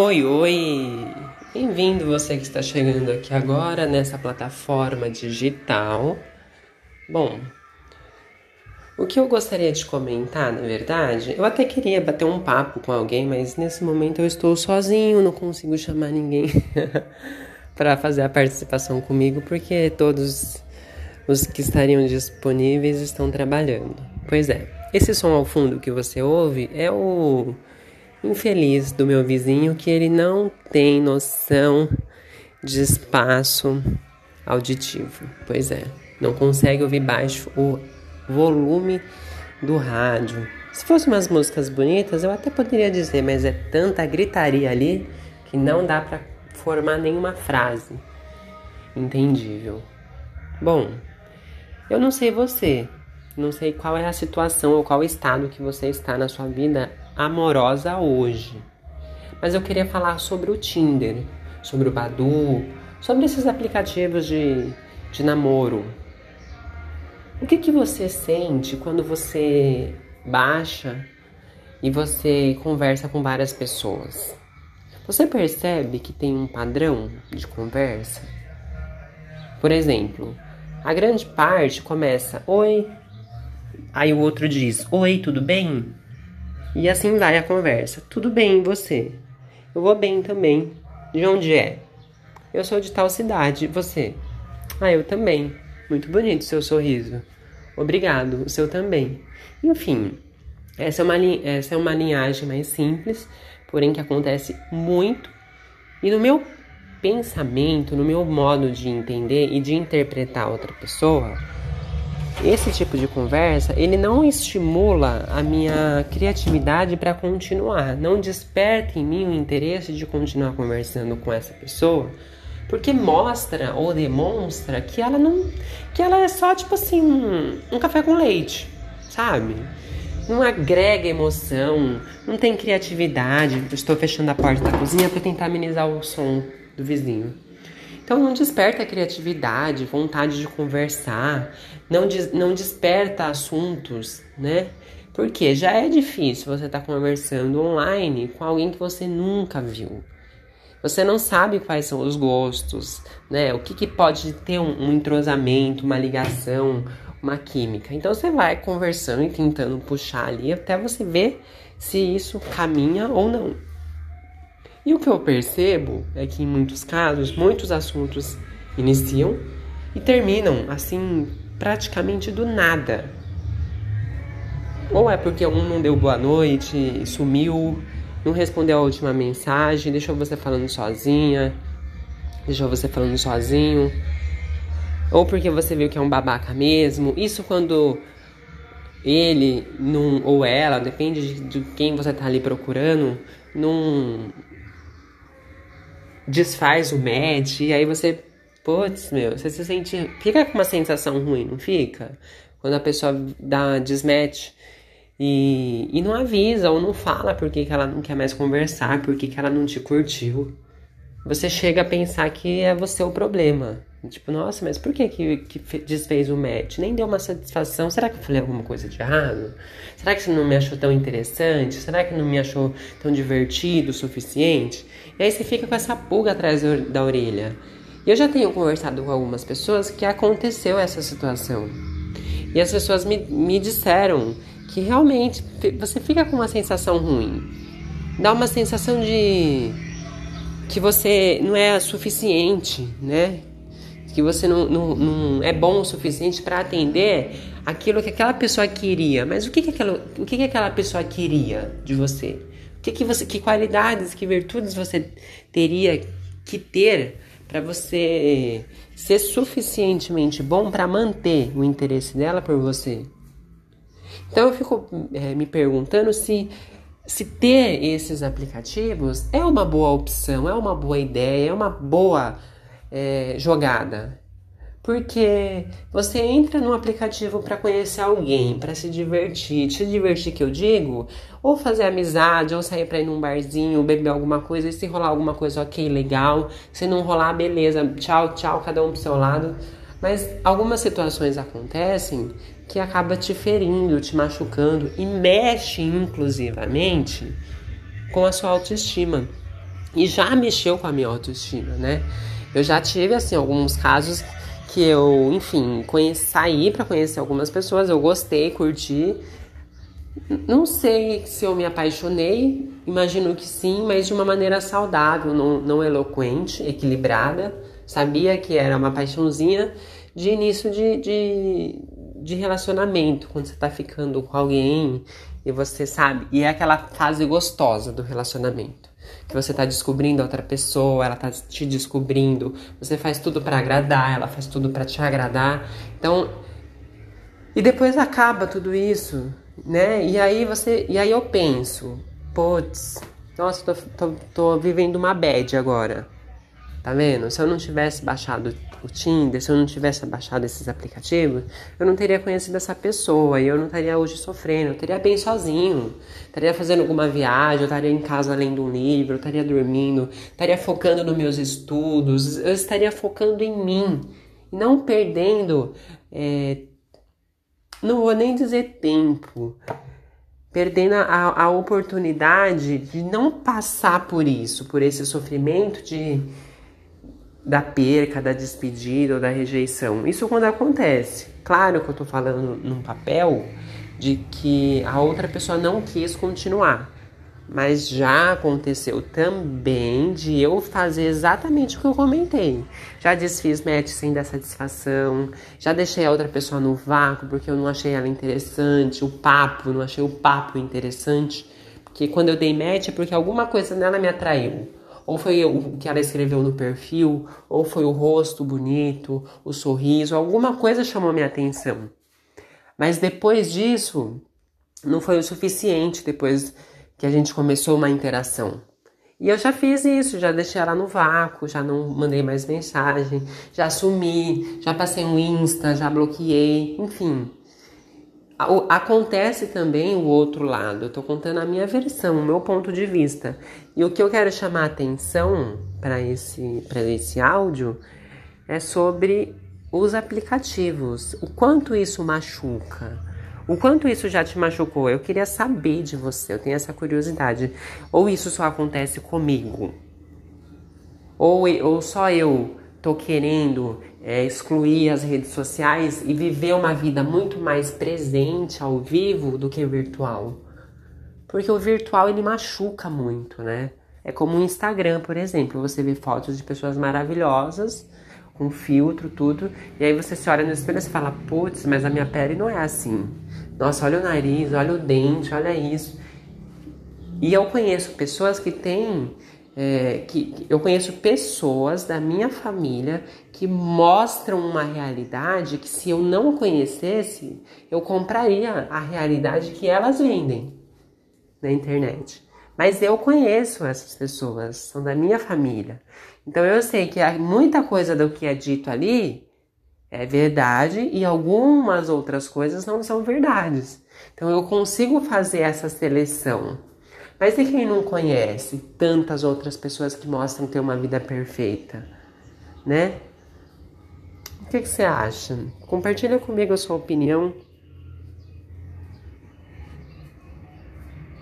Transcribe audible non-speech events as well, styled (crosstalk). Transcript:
Oi, oi! Bem-vindo você que está chegando aqui agora nessa plataforma digital. Bom, o que eu gostaria de comentar, na verdade, eu até queria bater um papo com alguém, mas nesse momento eu estou sozinho, não consigo chamar ninguém (laughs) para fazer a participação comigo, porque todos os que estariam disponíveis estão trabalhando. Pois é, esse som ao fundo que você ouve é o infeliz do meu vizinho que ele não tem noção de espaço auditivo. Pois é, não consegue ouvir baixo o volume do rádio. Se fossem umas músicas bonitas, eu até poderia dizer, mas é tanta gritaria ali que não dá para formar nenhuma frase entendível. Bom, eu não sei você, não sei qual é a situação ou qual estado que você está na sua vida amorosa hoje. Mas eu queria falar sobre o Tinder, sobre o Badu, sobre esses aplicativos de, de namoro. O que, que você sente quando você baixa e você conversa com várias pessoas? Você percebe que tem um padrão de conversa? Por exemplo, a grande parte começa: Oi. Aí o outro diz: Oi, tudo bem? E assim vai a conversa. Tudo bem, e você? Eu vou bem também. De onde é? Eu sou de tal cidade. Você? Ah, eu também. Muito bonito seu sorriso. Obrigado, o seu também. Enfim, essa é uma, essa é uma linhagem mais simples, porém que acontece muito. E no meu pensamento, no meu modo de entender e de interpretar outra pessoa, esse tipo de conversa, ele não estimula a minha criatividade para continuar, não desperta em mim o interesse de continuar conversando com essa pessoa, porque mostra ou demonstra que ela não, que ela é só tipo assim, um, café com leite, sabe? Não agrega emoção, não tem criatividade. Estou fechando a porta da cozinha para tentar amenizar o som do vizinho. Então não desperta criatividade, vontade de conversar, não, des não desperta assuntos, né? Porque já é difícil você estar tá conversando online com alguém que você nunca viu. Você não sabe quais são os gostos, né? O que, que pode ter um, um entrosamento, uma ligação, uma química. Então você vai conversando e tentando puxar ali até você ver se isso caminha ou não. E o que eu percebo é que em muitos casos, muitos assuntos iniciam e terminam assim, praticamente do nada. Ou é porque um não deu boa noite, sumiu, não respondeu a última mensagem, deixou você falando sozinha, deixou você falando sozinho. Ou porque você viu que é um babaca mesmo. Isso quando ele não, ou ela, depende de, de quem você tá ali procurando, não desfaz o match, e aí você, putz, meu, você se sente. Fica com uma sensação ruim, não fica? Quando a pessoa dá desmatch e, e não avisa ou não fala por que, ela não quer mais conversar, por que, que ela não te curtiu. Você chega a pensar que é você o problema. Tipo, nossa, mas por que, que, que desfez o match? Nem deu uma satisfação. Será que eu falei alguma coisa de errado? Será que você não me achou tão interessante? Será que não me achou tão divertido o suficiente? E aí você fica com essa pulga atrás da orelha. E eu já tenho conversado com algumas pessoas que aconteceu essa situação. E as pessoas me, me disseram que realmente você fica com uma sensação ruim. Dá uma sensação de que você não é suficiente, né? Que você não, não, não é bom o suficiente para atender aquilo que aquela pessoa queria. Mas o que, que, aquela, o que, que aquela pessoa queria de você? que, que, você, que qualidades, que virtudes você teria que ter para você ser suficientemente bom para manter o interesse dela por você? Então eu fico é, me perguntando se, se ter esses aplicativos é uma boa opção, é uma boa ideia, é uma boa é, jogada. Porque você entra no aplicativo para conhecer alguém, para se divertir. Se divertir que eu digo, ou fazer amizade, ou sair para ir num barzinho, beber alguma coisa, e se rolar alguma coisa, ok, legal. Se não rolar, beleza. Tchau, tchau, cada um pro seu lado. Mas algumas situações acontecem que acaba te ferindo, te machucando e mexe inclusivamente com a sua autoestima. E já mexeu com a minha autoestima, né? Eu já tive, assim, alguns casos que eu, enfim, conheci, saí para conhecer algumas pessoas, eu gostei, curti. Não sei se eu me apaixonei, imagino que sim, mas de uma maneira saudável, não, não eloquente, equilibrada. Sabia que era uma paixãozinha de início de, de, de relacionamento, quando você tá ficando com alguém e você sabe, e é aquela fase gostosa do relacionamento que você tá descobrindo a outra pessoa, ela tá te descobrindo, você faz tudo para agradar, ela faz tudo para te agradar. Então, e depois acaba tudo isso, né? E aí você, e aí eu penso, putz, nossa, tô, tô, tô vivendo uma bad agora. Tá vendo? Se eu não tivesse baixado o Tinder, se eu não tivesse baixado esses aplicativos, eu não teria conhecido essa pessoa e eu não estaria hoje sofrendo, eu estaria bem sozinho, estaria fazendo alguma viagem, eu estaria em casa lendo um livro, eu estaria dormindo, estaria focando nos meus estudos, eu estaria focando em mim, não perdendo, é, não vou nem dizer tempo, perdendo a, a oportunidade de não passar por isso, por esse sofrimento de da perca, da despedida ou da rejeição. Isso quando acontece. Claro que eu tô falando num papel de que a outra pessoa não quis continuar. Mas já aconteceu também de eu fazer exatamente o que eu comentei. Já desfiz match sem dar satisfação, já deixei a outra pessoa no vácuo porque eu não achei ela interessante, o papo, não achei o papo interessante. Porque quando eu dei match é porque alguma coisa nela me atraiu. Ou foi o que ela escreveu no perfil, ou foi o rosto bonito, o sorriso, alguma coisa chamou minha atenção. Mas depois disso, não foi o suficiente depois que a gente começou uma interação. E eu já fiz isso, já deixei ela no vácuo, já não mandei mais mensagem, já sumi, já passei um Insta, já bloqueei, enfim acontece também o outro lado. Eu tô contando a minha versão, o meu ponto de vista. E o que eu quero chamar a atenção para esse, esse áudio é sobre os aplicativos. O quanto isso machuca. O quanto isso já te machucou? Eu queria saber de você, eu tenho essa curiosidade. Ou isso só acontece comigo? Ou, ou só eu tô querendo é, excluir as redes sociais e viver uma vida muito mais presente ao vivo do que virtual. Porque o virtual ele machuca muito, né? É como o Instagram, por exemplo, você vê fotos de pessoas maravilhosas, com filtro, tudo, e aí você se olha no espelho e fala, putz, mas a minha pele não é assim. Nossa, olha o nariz, olha o dente, olha isso. E eu conheço pessoas que têm é, que eu conheço pessoas da minha família que mostram uma realidade que se eu não conhecesse, eu compraria a realidade que elas vendem na internet. Mas eu conheço essas pessoas, são da minha família. Então eu sei que muita coisa do que é dito ali é verdade e algumas outras coisas não são verdades. Então eu consigo fazer essa seleção. Mas e quem não conhece tantas outras pessoas que mostram ter uma vida perfeita, né? O que, que você acha? Compartilha comigo a sua opinião.